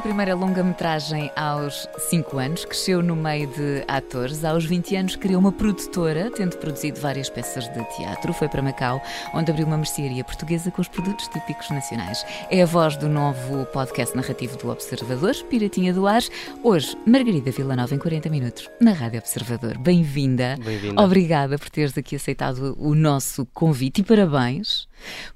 Na primeira longa-metragem aos 5 anos, cresceu no meio de atores. Aos 20 anos criou uma produtora, tendo produzido várias peças de teatro. Foi para Macau, onde abriu uma mercearia portuguesa com os produtos típicos nacionais. É a voz do novo podcast narrativo do Observador, Piratinha do Ar. Hoje, Margarida Villanova em 40 minutos, na Rádio Observador. Bem-vinda. Bem-vinda. Obrigada por teres aqui aceitado o nosso convite e parabéns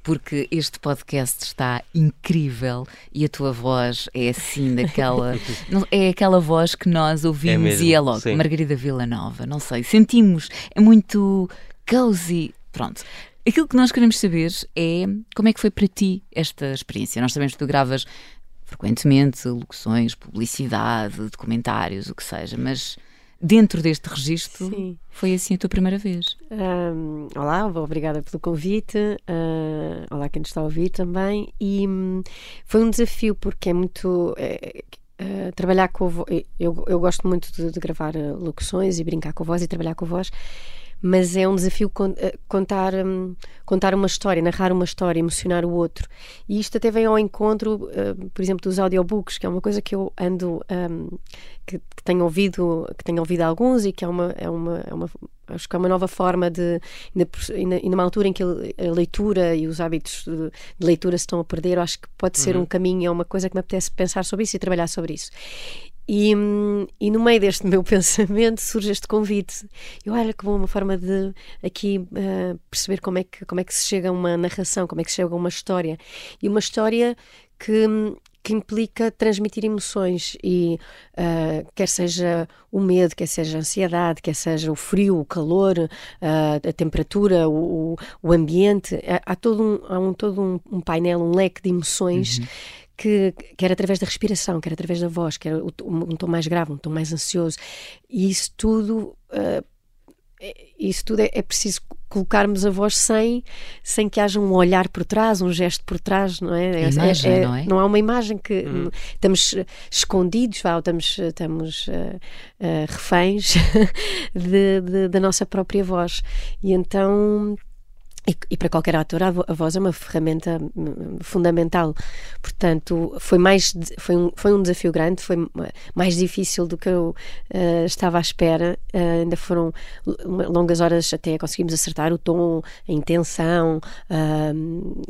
porque este podcast está incrível e a tua voz é assim daquela é aquela voz que nós ouvimos mesmo, e é logo sim. Margarida Villanova, não sei, sentimos, é muito cozy, pronto. Aquilo que nós queremos saber é como é que foi para ti esta experiência. Nós sabemos que tu gravas frequentemente locuções, publicidade, documentários, o que seja, mas dentro deste registro Sim. foi assim a tua primeira vez. Ahm, olá, obrigada pelo convite. Ah, olá, quem nos está a ouvir também. E hum, foi um desafio porque é muito. é, é, trabalhar com a voz. Eu, eu gosto muito de, de gravar ah, locuções e brincar com a voz e trabalhar com a voz. Mas é um desafio ah, contar, hum, contar uma história, narrar uma história, emocionar o outro. E isto até vem ao encontro, ah, por exemplo, dos audiobooks, que é uma coisa que eu ando. hum, que, que tenho ouvido que tenho ouvido alguns e que é uma é uma, é uma acho que é uma nova forma de ainda numa altura em que a leitura e os hábitos de, leitura se estão a perder acho que pode ser um caminho é uma coisa que me apetece pensar sobre isso e trabalhar sobre isso e, e no meio deste meu pensamento surge este convite. Eu olha que bom, uma forma de aqui ah, perceber como é, que, como é que se chega a uma narração, como é que se chega a uma história. E uma história que, que implica transmitir emoções e ah, quer seja o medo, quer seja a ansiedade, quer seja o frio, o calor, ah, a temperatura, o, o- ambiente. Há, há todo, um, há um, todo um, um painel, um leque de emoções que quer através da respiração, quer através da voz, quer um tom mais grave, um tom mais ansioso. E isso tudo, é- isso tudo é, é preciso colocarmos a voz sem, sem que haja um olhar por trás, um gesto por trás, não é? É- Imagem, é- não é? Não há uma imagem que hum, estamos eh, escondidos, vá, ou estamos, estamos ah, ah, reféns de- de- da nossa própria voz. E então e, e para qualquer ator a, vo- a voz é uma ferramenta hum, fundamental. Portanto, foi mais foi um, foi um desafio grande, foi ma- mais difícil do que eu eh, estava à espera. Eh, ainda foram longas horas até conseguimos acertar o tom, a intenção, ahm,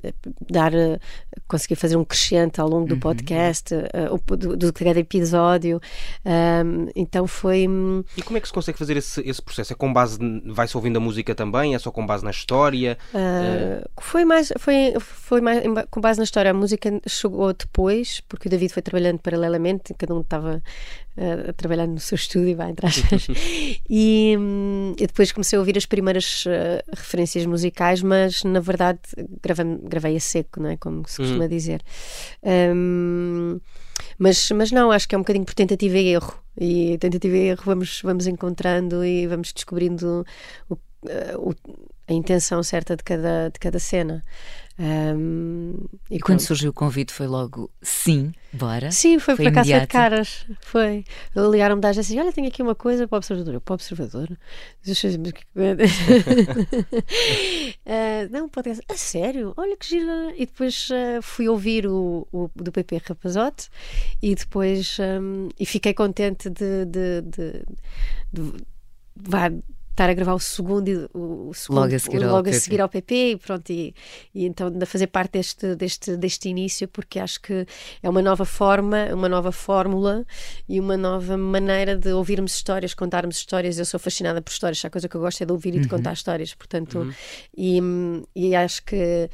dar eh, conseguir fazer um crescente ao longo do podcast, eh, o- do, do cada episódio. Então foi hum, E como é que se consegue fazer esse, esse processo? É com base. Vai-se ouvindo a música também? É só com base na história? Uh, foi mais foi foi mais com base na história a música chegou depois porque o David foi trabalhando paralelamente cada um estava uh, trabalhando no seu estúdio vai entrar. E, hum, e depois comecei a ouvir as primeiras uh, referências musicais mas na verdade gravei, gravei a seco não é? Como se costuma dizer. Um, mas, mas não, acho que é um bocadinho por tentativa e erro. E tentativa e erro vamos, vamos encontrando e vamos descobrindo o, o- a intenção certa de cada, de cada cena. Um, E quando pronto. surgiu o convite foi logo sim, bora. Sim, foi, Foi acaso foi de imediato? caras. Foi. Ligaram-me da agência olha, tenho aqui uma coisa para o observador. Eu, para o observador? Ah, não, pode ser. A sério? Olha que gira. E depois ah, fui ouvir o, o do PP Rapazote e depois hum, e fiquei contente de, de, de, de- vá, estar a gravar o segundo, e o, segundo Logo a seguir ao logo a PP. seguir ao PP e pronto e, e então de fazer parte deste, deste, deste início porque acho que é uma nova forma, uma nova fórmula e uma nova maneira de ouvirmos histórias, contarmos histórias. Eu sou fascinada por histórias, a coisa que eu gosto é de ouvir e de contar histórias, portanto, e, e acho que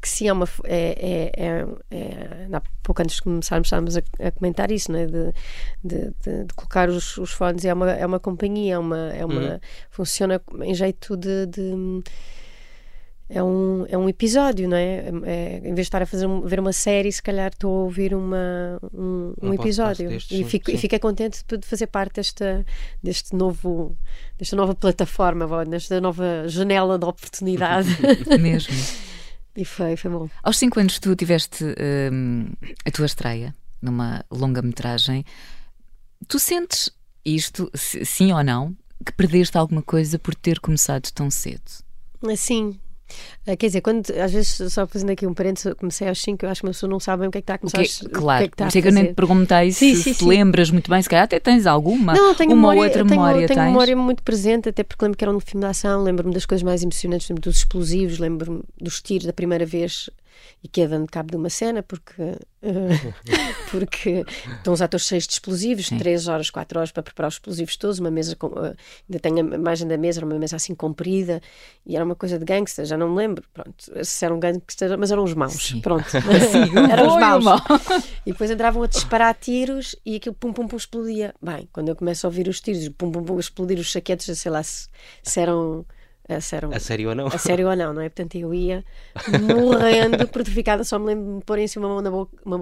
que sim, é uma. É, é, é, há pouco antes de começarmos, estávamos a, a comentar isso, não é? de, de, de- de colocar os, os fones. É uma, é uma companhia, é uma, é uma, funciona em jeito de. de é um, é um episódio, não é? é em vez de estar a fazer ver uma série, se calhar estou a ouvir uma, um, um, episódio destes, e, fico, e fiquei contente de fazer parte desta, deste novo, desta nova plataforma, desta nova janela de oportunidade. Mesmo. E foi, foi bom. Aos 5 anos tu tiveste hum, a tua estreia numa longa-metragem. Tu sentes isto, sim ou não, que perdeste alguma coisa por ter começado tão cedo? Sim, quer dizer, quando, às vezes, só fazendo aqui um parênteses, comecei aos 5, eu acho que uma pessoa não sabe bem o que é que está a começar que, Claro, o que é que está a fazer. que eu nem te perguntei sim, se, sim, se sim. lembras muito bem, se calhar até tens alguma, não, tenho uma memória, outra tenho, memória. Tenho tens? memória muito presente, até porque lembro que era um filme de ação, lembro-me das coisas mais emocionantes, lembro dos explosivos, lembro-me dos tiros da primeira vez e que é dando cabo de uma cena, porque, uh, porque estão os atores cheios de explosivos, Sim. 3 horas, 4 horas para preparar os explosivos todos, uma mesa, com, uh, ainda tenho a imagem da mesa, era uma mesa assim comprida, e era uma coisa de gangster, já não me lembro, pronto, se eram gangsters, mas eram os maus, Sim. pronto, Sim, eram os maus. E depois entravam a disparar tiros e aquilo pum pum pum explodia. Bem, quando eu começo a ouvir os tiros, pum pum pum explodir os saquetes, sei lá se, se eram a sério, a sério ou não? A sério ou não, não é? Portanto, eu ia morrendo, petrificada, só me lembro de me pôr em cima uma mão na boca. Uma,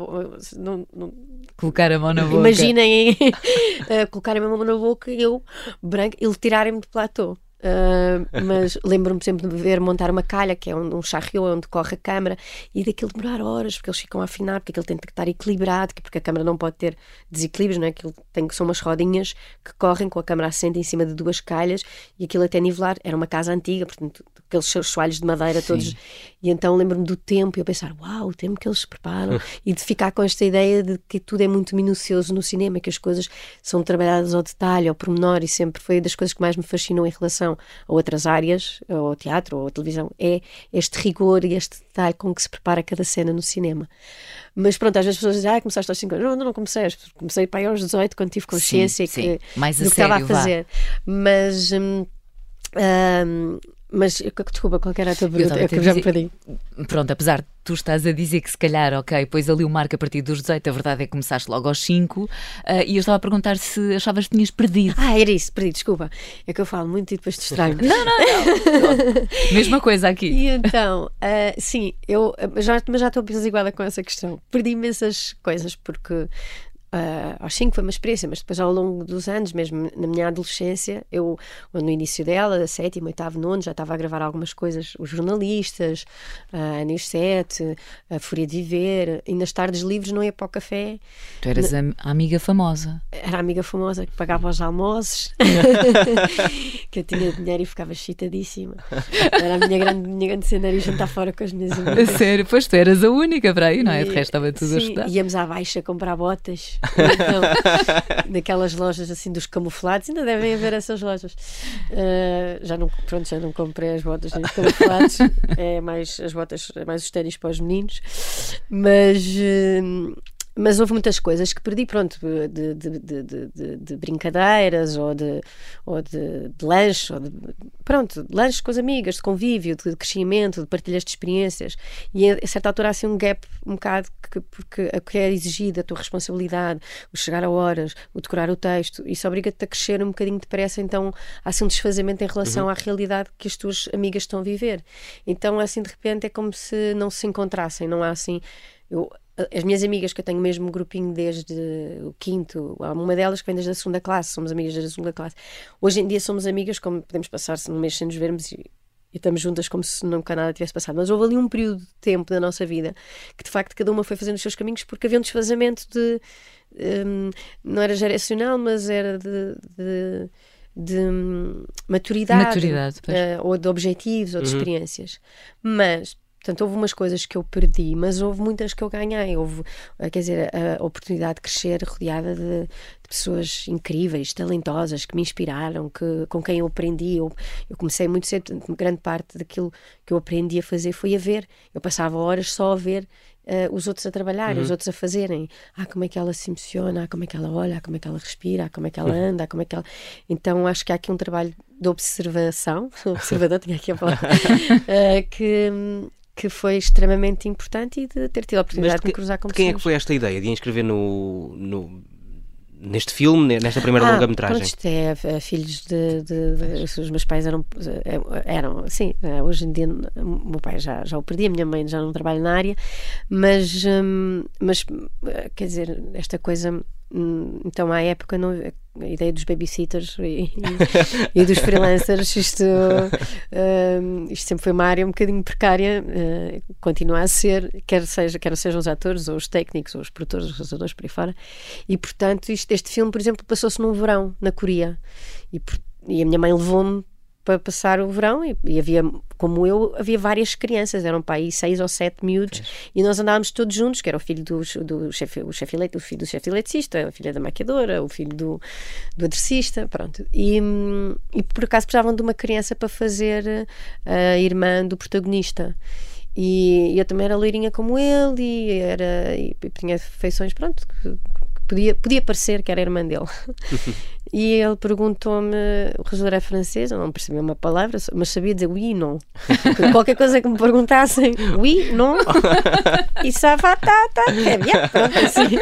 não, não, colocar a mão na boca. Imaginem uh, colocar a mão na boca e eu, branco, ele tirarem-me do platô. Uh, mas lembro-me sempre de ver montar uma calha, que é um, um charriot onde corre a câmara, e daquilo demorar horas, porque eles ficam a afinar, porque aquilo tem que estar equilibrado, porque a câmara não pode ter desequilíbrios, não é? Aquilo tem, são umas rodinhas que correm com a câmara assente em cima de duas calhas, e aquilo até nivelar. Era uma casa antiga, portanto, aqueles soalhos de madeira Sim. todos. E então lembro-me do tempo, e eu pensar, uau, o tempo que eles se preparam, e de ficar com esta ideia de que tudo é muito minucioso no cinema, que as coisas são trabalhadas ao detalhe, ao pormenor, e sempre foi das coisas que mais me fascinou em relação a outras áreas, ou ao teatro, ou à televisão, é este rigor e este detalhe com que se prepara cada cena no cinema. Mas pronto, às vezes as pessoas dizem, ah, começaste aos 5 anos. Não, não, não comecei, comecei para aí aos 18, quando tive consciência sim, que, sim. Mais do que estava a fazer. Vá. Mas. Hum, hum, mas, desculpa, qual era a tua pergunta? Eu, eu já me perdi. Pronto, apesar de tu estás a dizer que se calhar, ok, pois ali o marco a partir dos 18, a verdade é que começaste logo aos 5, uh, e eu estava a perguntar se achavas que tinhas perdido. Ah, era isso, perdi, desculpa. É que eu falo muito e depois te estranho. não, não, não. Mesma coisa aqui. E então, uh, sim, eu já, mas já estou apesiguada com essa questão. Perdi imensas coisas, porque Uh, aos 5 foi uma experiência, mas depois ao longo dos anos, mesmo na minha adolescência, eu no início dela, da sétimo, oitavo, nono, já estava a gravar algumas coisas, os jornalistas, uh, a Anis 7, a Fúria de Viver, e nas tardes livres não ia para o café. Tu eras na... a amiga famosa. Era a amiga famosa que pagava os almoços, que eu tinha dinheiro e ficava chitadíssima. Era a minha grande, minha grande cena e jantar fora com as minhas amigas. Sério, pois tu eras a única para aí, não é? De resto estava tudo sim, a estudar. Íamos à baixa comprar botas então, naquelas lojas assim dos camuflados, ainda devem haver essas lojas. Uh, já não, pronto, já não comprei as botas nem os camuflados, é mais as botas, é mais os ténis para os meninos, mas. Uh, mas houve muitas coisas que perdi, pronto, de, de, de, de brincadeiras ou de, ou de, lanche, ou de, pronto, de lanche com as amigas, de convívio, de crescimento, de partilhas de experiências. E a, certa altura há assim um gap um bocado, que, porque a que é exigido, a tua responsabilidade, o chegar a horas, o decorar o texto, isso obriga-te a crescer um bocadinho depressa, então há assim um desfazamento em relação uhum. à realidade que as tuas amigas estão a viver. Então, assim, de repente é como se não se encontrassem, não há assim. Eu, as minhas amigas que eu tenho mesmo um grupinho desde o quinto, há uma delas que vem desde a segunda classe, somos amigas desde a segunda classe. Hoje em dia somos amigas, como podemos passar-se um mês sem nos vermos e, e, estamos juntas como se nunca nada tivesse passado. Mas houve ali um período de tempo da nossa vida que de facto cada uma foi fazendo os seus caminhos porque havia um desfazamento de. Um, não era geracional, mas era de, de de maturidade, maturidade uh, ou de objetivos ou de uhum. experiências. Mas Portanto, houve umas coisas que eu perdi, mas houve muitas que eu ganhei. Houve, eh, quer dizer, a oportunidade de crescer rodeada de, de pessoas incríveis, talentosas, que me inspiraram, que, com quem eu aprendi. Eu, eu comecei muito cedo, grande parte daquilo que eu aprendi a fazer foi a ver. Eu passava horas só a ver Uh, os outros a trabalhar, uhum. os outros a fazerem. Ah, como é que ela se emociona, ah, como é que ela olha, ah, como é que ela respira, ah, como é que ela anda, ah, como é que ela. Então acho que há aqui um trabalho de observação, observador, tinha aqui a palavra, uh, que, que foi extremamente importante e de ter tido a oportunidade de, de me cruzar com de quem é que foi esta ideia de inscrever no, no neste filme, nesta primeira ah, longa-metragem? Pronto, isto é, é filhos de, de, de, Os meus pais eram. eram sim, hoje em dia o meu pai já, já o perdi, a minha mãe já não trabalha na área, mas, hum, mas quer dizer, esta coisa Hum, então, à época, não, a ideia dos babysitters e, e, dos freelancers, isto, uh, isto sempre foi uma área um bocadinho precária, uh, continua a ser, quer, seja, quer sejam os atores, ou os técnicos, ou os produtores, os realizadores por aí fora. E, portanto, isto, este filme, por exemplo, passou-se num verão, na Coreia. E, e a minha mãe levou-me para passar o verão e, e, havia, como eu, havia várias crianças, eram para aí seis ou sete miúdos e nós andávamos todos juntos, que era o filho do, do chefe, o chefe eleito, o filho do chefe eletricista, a filha da maquiadora, o filho do, do adressista, pronto. E, e por acaso precisavam de uma criança para fazer a irmã do protagonista. E eu também era loirinha como ele e, era, e tinha feições, pronto, podia, podia parecer que era irmã dele. e ele perguntou-me, o resolver é francês, eu não percebi uma palavra, mas sabia dizer oui, non. Qualquer coisa que me perguntassem, oui, non, e ça va, tá, tá, é bien, pronto, assim.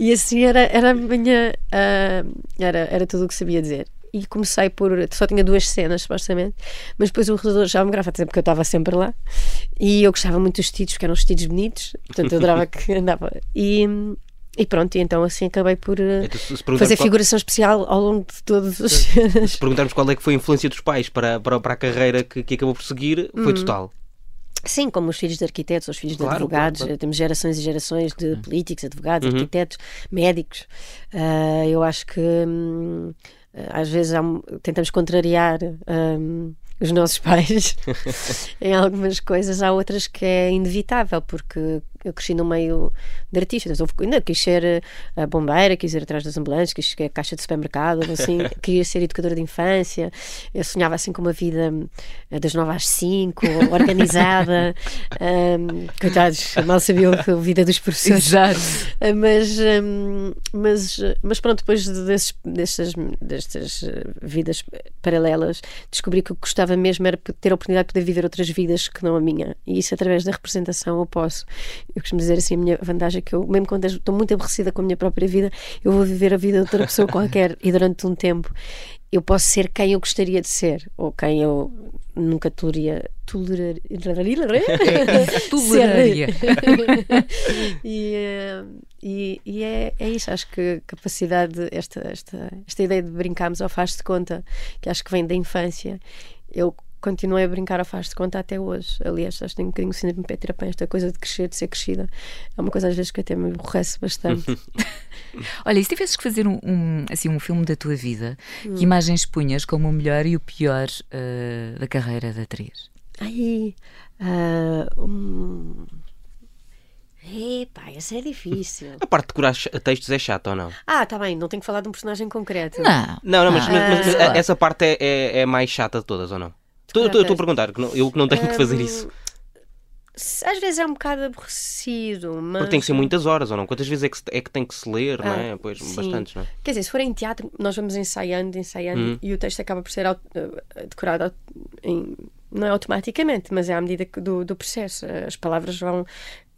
E assim era, era a minha, uh, era, era tudo o que sabia dizer e comecei por. Só tinha duas cenas, supostamente, mas depois o realizador já me grava, porque eu estava sempre lá e eu gostava muito dos títulos, que eram os títulos bonitos, portanto eu adorava que andava. E, e pronto, e então assim acabei por uh, então, fazer qual... figuração especial ao longo de todos os. Se perguntarmos qual é que foi a influência dos pais para, para, para a carreira que, que acabou por seguir, foi hum. total. Sim, como os filhos de arquitetos, os filhos claro, de advogados, claro, claro. temos gerações e gerações de políticos, advogados, uhum. arquitetos, médicos. Uh, eu acho que hum, às vezes tentamos contrariar hum, os nossos pais em algumas coisas, há outras que é inevitável, porque eu cresci no meio de artistas. Eu ainda quis ser eh, a bombeira, quis ir atrás das ambulâncias, quis ser a caixa de supermercado, assim, queria ser educadora de infância. Eu sonhava assim com uma vida eh, das nove às cinco, organizada. um, coitados, mal sabiam a vida dos professores. Exato. Eh, mas, um, mas, mas pronto, depois desses, destas, destas vidas paralelas, descobri que o que gostava mesmo era ter a oportunidade de poder viver outras vidas que não a minha. E isso através da representação eu posso eu costumo dizer assim, a minha vantagem é que eu, mesmo quando estou muito aborrecida com a minha própria vida, eu vou viver a vida de outra pessoa qualquer e durante um tempo eu posso ser quem eu gostaria de ser ou quem eu nunca toleraria toleraria. toleraria e, eh, e, e é, é isso acho que a capacidade esta, esta, esta ideia de brincarmos ao faz de conta que acho que vem da infância. Eu continuei a brincar a faz de conta até hoje. Aliás, acho que tenho um bocadinho o síndrome de Peter Pan, esta coisa de crescer, de ser crescida. É uma coisa às vezes que até me aborrece bastante. Olha, e se tivesses que fazer um, um, assim, um filme da tua vida, hum. que imagens punhas como o melhor e o pior uh, da carreira da atriz? Ai, uh, um... Epá, isso é difícil. A parte de decorar textos é chata ou não? Ah, tá bem, não tenho que falar de um personagem concreto. Não, não, não mas, ah, mas, mas, mas essa parte é, é, é mais chata de todas ou não? Estou a perguntar, eu que não tenho que fazer isso. Às vezes é um bocado aborrecido, mas. Porque tem que ser muitas horas, ou não? Quantas vezes é que, é que tem que se ler, ah, não é? Pois, sim. bastantes, não é? Quer dizer, se for em teatro, nós vamos ensaiando, ensaiando, hum. e o texto acaba por ser eh, decorado em, não é automaticamente, mas é à medida do, do processo. As palavras vão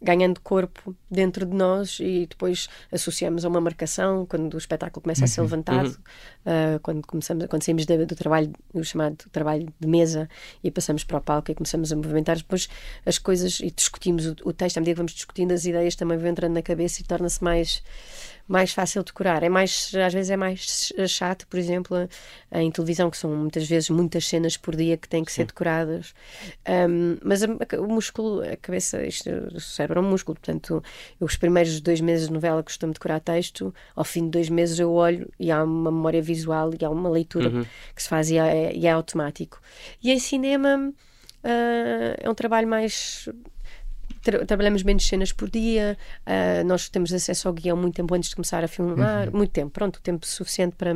ganhando corpo dentro de nós e depois associamos a uma marcação quando o espetáculo começa uhum. a ser uhum. levantado, uhum. uh, quando começamos, quando saímos do, do, trabalho, o chamado trabalho de mesa e passamos para o palco e começamos a movimentar, depois as coisas e discutimos o, o texto, à medida que vamos discutindo as ideias também vão entrando na cabeça e torna-se mais mais fácil de curar. É mais, às vezes é mais chato, por exemplo, em televisão, que são muitas vezes muitas cenas por dia que têm que Sim. ser decoradas. Um, mas a, o músculo, a cabeça, isto, o cérebro é um músculo, portanto, eu, os primeiros dois meses de novela costumo decorar texto, ao fim de dois meses eu olho e há uma memória visual e há uma leitura uhum. que se faz e é, e é automático. E em cinema. Uh, é um trabalho mais tra trabalhamos menos cenas por dia, uh, nós temos acesso ao guião muito tempo antes de começar a filmar, uhum. muito tempo, pronto, tempo suficiente para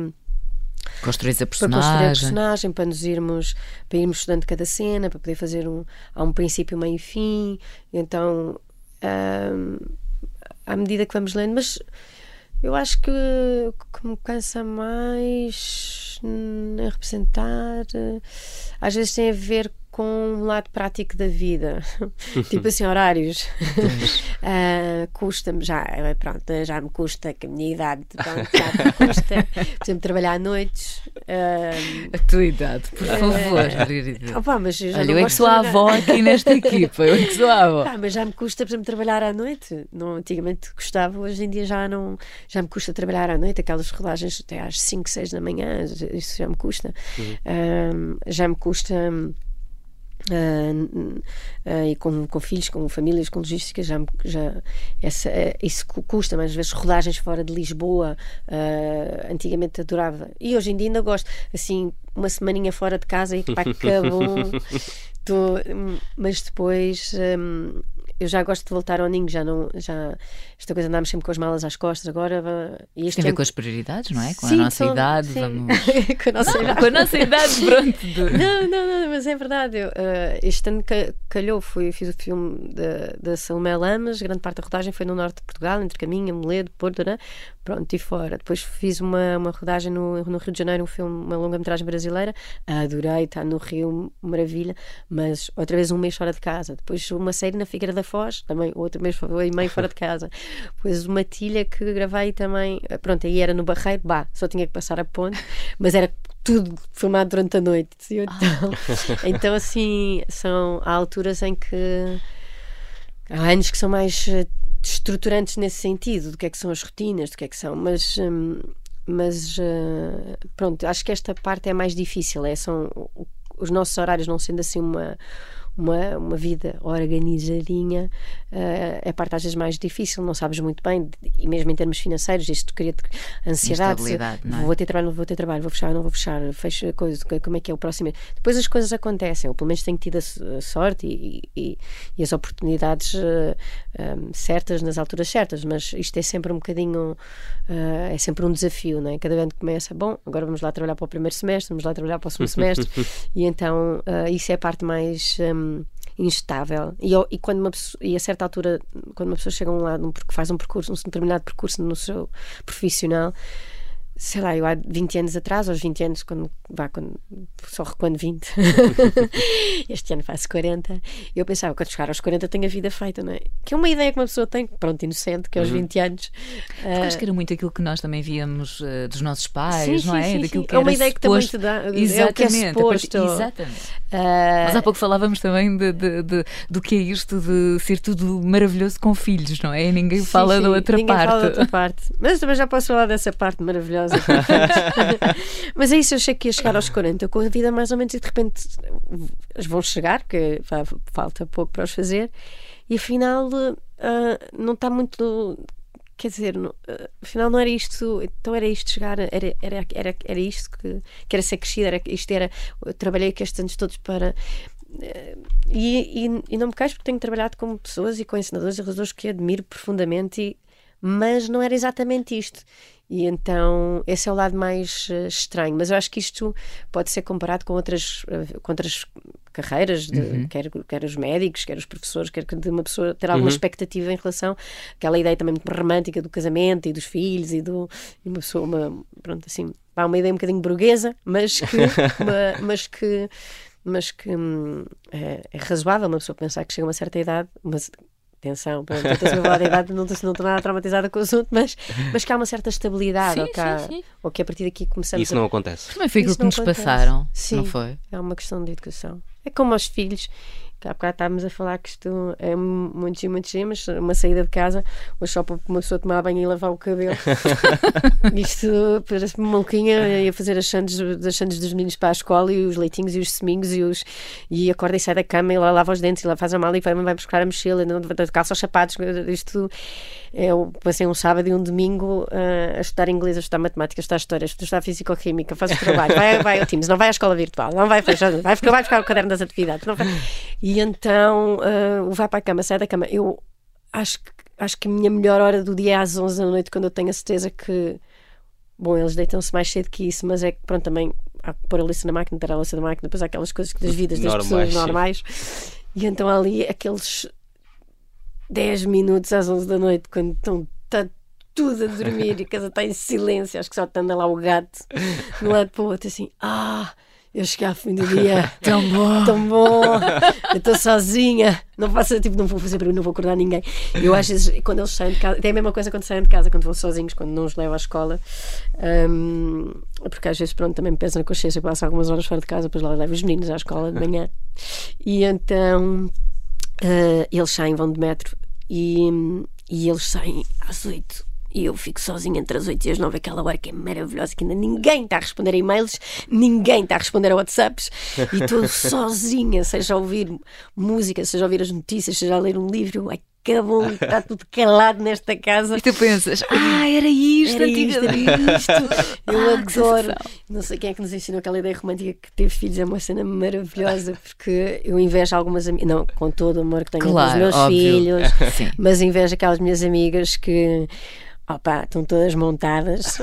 construir a personagem. Para construir a personagem, para nos irmos, para irmos estudando cada cena, para poder fazer um, há um princípio, meio e fim. Então, uh, à medida que vamos lendo, mas eu acho que o que me cansa mais em representar, às vezes tem a ver com um lado prático da vida, tipo assim, horários. uh, Custa-me já, eh, pronto, já me custa, que a minha idade pronto, já me custa, por exemplo, trabalhar à noites. Uh, a tua idade, por favor, uh, opa, mas eu já Olha, eu é que sou a avó aqui nesta equipa, eu é que sou a avó. Ah, mas já me custa, por exemplo, trabalhar à noite. Não, antigamente gostava, hoje em dia já não, já me custa trabalhar à noite, aquelas rodagens até às 5, 6 da manhã, isso já me custa. Uhum. já me custa. Uh, uh, e com, com, filhos, com famílias, com logística, já, já essa, uh, isso custa, mas às vezes rodagens fora de Lisboa, antigamente adorava, e hoje em dia ainda gosto, assim, uma semaninha fora de casa e pá, acabou, tô, mas depois um, eu já gosto de voltar ao ninho, já não, já esta coisa andámos sempre com as malas às costas, agora e este Tem a ver com as prioridades, não é? Com sim, a nossa idade, sim. vamos. com a nossa não, idade. Com a nossa idade, pronto. não, não, não, mas é verdade. Eu, uh, este ano calhou, fui, fiz o filme da Salomé Lamas, grande parte da rodagem foi no norte de Portugal, entre Caminha, Moledo, Porto, né? pronto, e fora. Depois fiz uma, uma rodagem no, no Rio de Janeiro, um filme, uma longa-metragem brasileira, adorei, está no Rio, maravilha, mas outra vez um mês fora de casa. Depois uma série na Figueira da Foz, também outro mês foi meio fora de casa. Depois uma tilha que gravei também, pronto, aí era no Barreiro, bah, só tinha que passar a ponte, mas era tudo filmado durante a noite. Então, ah. então assim, são há alturas em que há anos que são mais eh, estruturantes nesse sentido, do que é que são as rotinas, do que é que são, mas hum, mas uh, pronto, acho que esta parte é mais difícil, é, são os nossos horários não sendo assim uma uma, uma vida organizadinha uh, é parte às vezes mais difícil, não sabes muito bem, e mesmo em termos financeiros, isto cria ansiedade. Se, é? Vou ter trabalho, não vou ter trabalho, vou fechar, não vou fechar, fecho coisa, como é que é o próximo. Depois as coisas acontecem, eu pelo menos tenho tido a sorte e, e, e as oportunidades uh, eh, um, certas nas alturas certas, mas isto é sempre um bocadinho, uh, é sempre um desafio, não é? Cada vez que começa, bom, agora vamos lá trabalhar para o primeiro semestre, vamos lá trabalhar para o segundo semestre, e então isso é a parte mais. Um, instável. E, eu, e, quando uma pessoa, e a certa altura, quando uma pessoa chega a um lado, faz um percurso, um determinado percurso no seu profissional, sei lá, eu há 20 anos atrás, aos 20 anos, quando, vá, quando só recuando 20, este ano faço 40, eu pensava, quando chegar aos 40 tenho a vida feita, não é? Que é uma ideia que uma pessoa tem, pronto, inocente, que aos uhum. 20 anos. Uh... Acho que era muito aquilo que nós também víamos uh, dos nossos pais, sim, não é? Sim, Daquilo que é uma ideia que também te dá, exatamente, é o que é suposto. Exatamente. Uh... Mas há pouco falávamos também de, de, de, do que é isto de ser tudo maravilhoso com filhos, não é? E ninguém fala da outra ninguém parte. Fala da outra parte. Mas também já posso falar dessa parte maravilhosa. Mas é isso, eu achei que ia chegar aos 40 com a vida mais ou menos e de repente vão chegar, porque falta pouco para os fazer, e afinal uh, não está muito. Quer dizer, uh, afinal não era isto, então era isto chegar, era, era, era, era isto que, que era ser crescida, era, isto era. trabalhei aqui estes anos todos para. Uh, e, e, e, não me queixo porque tenho trabalhado com pessoas e com ensinadores e realizadores que admiro profundamente, e, mas não era exatamente isto. E então esse é o lado mais uh, estranho. Mas eu acho que isto pode ser comparado com outras, uh, com outras carreiras, de, uhum. quer, quer os médicos, quer os professores, quer de uma pessoa ter alguma uhum. expectativa em relação àquela ideia também muito romântica do casamento e dos filhos e do e uma pessoa, uma, pronto, assim, há uma ideia um bocadinho burguesa, mas que, uma, mas que mas que hum, é, é, razoável uma pessoa pensar que chega a uma certa idade, mas atenção, pronto, eu estou a falar idade, não estou, não estou nada traumatizada com o assunto, mas, mas que há uma certa estabilidade, sim, ou, que há, sim, sim. ou que a partir daqui começamos Isso a... não acontece. Também foi aquilo que nos acontece. passaram, sim, não foi? É uma questão de educação. É como aos filhos, Há bocado estávamos a falar que isto é muito giro, muito giro, mas uma saída de casa, mas só para uma pessoa tomar banho e lavar o cabelo. isto parece-me maluquinha ia fazer as sandes, as sandes dos meninos para a escola e os leitinhos e os seminhos e, os, e acorda e sai da cama e lá lava os dentes e lá faz a mala e vai, vai buscar a mochila, não, calça os sapatos. Isto eu passei um sábado e um domingo uh, a estudar inglês, a estudar matemática, a estudar história, a estudar físico-química, faz o trabalho, vai, vai ao Teams, não vai à escola virtual, não vai, vai, vai, vai buscar o caderno das atividades. Não vai. E então uh, vai para a cama, sai da cama. Eu acho que, acho que a minha melhor hora do dia é às 11 da noite, quando eu tenho a certeza que. Bom, eles deitam-se mais cedo que isso, mas é que pronto, também há que pôr a lista na máquina, ter a lista na máquina, depois há aquelas coisas das vidas das normais, pessoas normais. E então ali aqueles 10 minutos às 11 da noite, quando estão tá tudo a dormir e a casa está em silêncio, acho que só anda lá o gato de um lado para o outro, assim, ah, Eu cheguei ao fim do dia. Tão bom. Tão bom. Eu estou sozinha. Não faço, tipo, não vou fazer barulho, não vou acordar ninguém. Eu às vezes, quando eles saem de casa, tem a mesma coisa quando saem de casa, quando vão sozinhos, quando não os levo à escola. Um, porque às vezes, pronto, também me pesa na consciência, passo algumas horas fora de casa, depois lá levo os meninos à escola de manhã. E então uh, eles saem, vão de metro e, e eles saem às oito e eu fico sozinha entre as 8 e as 9, aquela hora que é maravilhosa, que ainda ninguém está a responder a e-mails, ninguém está a responder a WhatsApps, e estou sozinha, seja a ouvir música, seja a ouvir as notícias, seja a ler um livro. Ai, que bom, está tudo calado nesta casa. E tu pensas, ah, era isto, era isto, era isto. Eu ah, adoro. Não sei quem é que nos ensinou aquela ideia romântica que ter filhos é uma cena maravilhosa, porque eu invejo algumas amigas, não, com todo o amor que tenho claro, dos meus óbvio. filhos, mas invejo aquelas minhas amigas que Opa, estão todas montadas,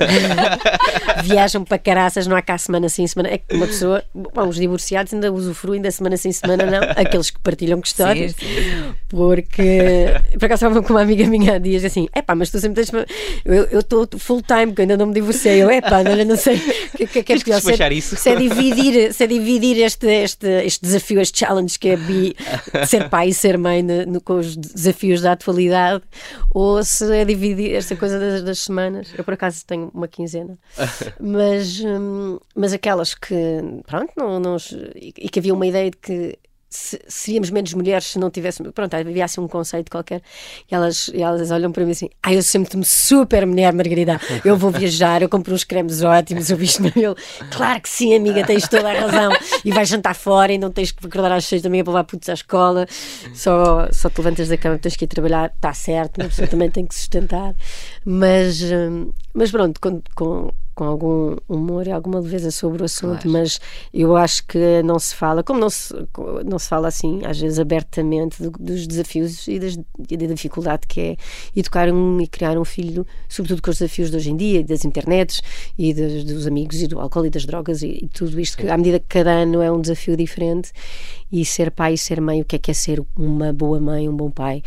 viajam para caraças, não há cá semana sim, semana. É que uma pessoa, bom, os divorciados ainda usufruem da semana sim, semana não, aqueles que partilham histórias, sim, sim. porque por acaso estava com uma amiga minha há dias assim: é pá, mas tu sempre tens. Eu estou full time, porque ainda não me divorciei. Eu, é pá, não, não sei o que, que, que é pior. Se é, isso. se é dividir, se é dividir este, este, este desafio, este challenge que é bi, ser pai e ser mãe no, no, com os desafios da atualidade, ou se é dividir esta coisa das, das semanas. Eu, por acaso, tenho uma quinzena. mas, hum, mas aquelas que, pronto, não, não, e que havia uma ideia de que se, seríamos menos mulheres se não tivéssemos. Pronto, havia assim um conceito qualquer e elas, e elas olham para mim assim: Ah, eu sempre-me super mulher, Margarida. Eu vou viajar, eu compro uns cremes ótimos, eu visto no meu. Claro que sim, amiga, tens toda a razão. E vais jantar fora e não tens que acordar às seis da manhã para levar putos à escola, só, só te levantas da cama, tens que ir trabalhar. Está certo, pessoa também tem que sustentar. Mas, hum, mas pronto, com, com com algum humor e alguma leveza sobre o assunto, claro. mas eu acho que não se fala, como não se, não se fala assim, às vezes abertamente, do, dos desafios e, das, e, da dificuldade que é educar um e criar um filho, sobretudo com os desafios de hoje em dia, das internets e das, dos amigos e do álcool e das drogas e, e tudo isto, que à medida que cada ano é um desafio diferente e ser pai e ser mãe, o que é que é ser uma boa mãe, um bom pai,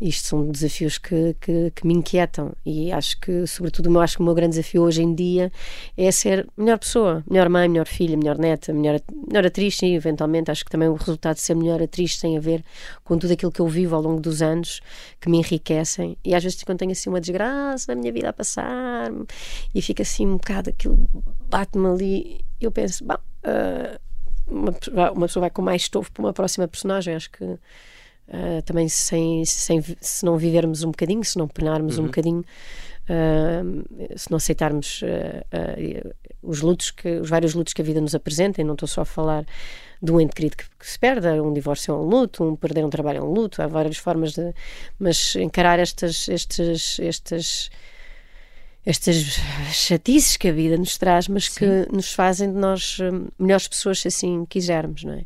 isto são desafios que, que, que me inquietam e acho que, sobretudo, eu acho que o meu grande desafio hoje em dia é ser melhor pessoa, melhor mãe, melhor filha, melhor neta, melhor, melhor atriz, sim, eventualmente. Acho que também o resultado de ser melhor atriz tem a ver com tudo aquilo que eu vivo ao longo dos anos, que me enriquecem. E às vezes, quando tenho assim uma desgraça na minha vida a passar e fica assim um bocado aquilo, bate-me ali, eu penso, bom. Uh, uma, uma pessoa vai com mais estofo para uma próxima personagem. Acho que uh, também sem, sem, se não vivermos um bocadinho, se não penarmos uhum. um bocadinho, uh, se não aceitarmos uh, os lutos, que, os vários lutos que a vida nos apresenta, e não estou só a falar de um ente querido que, que, se perde, um divórcio é um luto, um perder um trabalho é um luto, há várias formas de. Mas encarar estas, estes, estas estas chatices que a vida nos traz, mas Sim. que nos fazem de nós hum, melhores pessoas se assim quisermos, não é?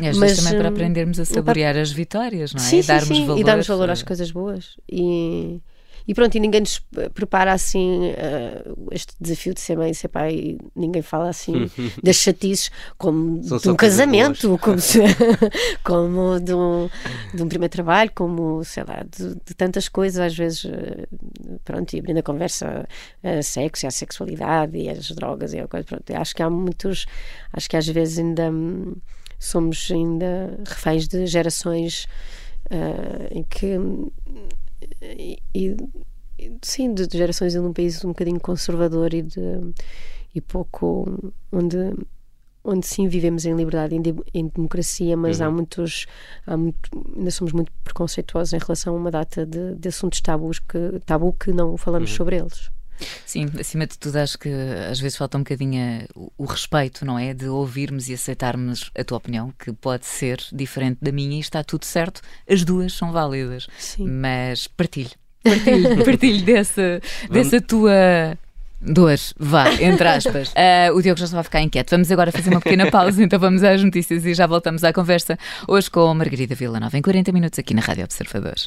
E às mas, vezes também para hum, aprendermos a saborear para... as vitórias, não é? Sim, e darmos sim, valor. E darmos valor às coisas boas. E e pronto, e ninguém nos prepara assim uh, este desafio de ser mãe e ser pai, ninguém fala assim das chatices como São de um casamento, como, se, como de um, de um primeiro trabalho, como sei lá, de, de tantas coisas, às vezes, uh, pronto, e abrindo a conversa a sexo e a sexualidade e as drogas e a coisa, pronto, acho que há muitos, acho que às vezes ainda hum, somos ainda reféns de gerações uh, em que e, e sim, de, de gerações em um país um bocadinho conservador e, de, e pouco onde onde sim vivemos em liberdade em, em democracia, mas uhum. há muitos há muito, ainda somos muito preconceituosos em relação a uma data de, de assuntos tabus que, tabu que não falamos uhum. sobre eles. Sim, acima de tudo, acho que às vezes falta um bocadinho o, o respeito, não é? De ouvirmos e aceitarmos a tua opinião, que pode ser diferente da minha e está tudo certo, as duas são válidas. Sim. Mas partilhe, partilhe, partilhe dessa, dessa tua dor, vá, entre aspas. Uh, o Diogo já estava a ficar inquieto. Vamos agora fazer uma pequena pausa, então vamos às notícias e já voltamos à conversa. Hoje com a Margarida Villanova, em 40 minutos aqui na Rádio Observadores.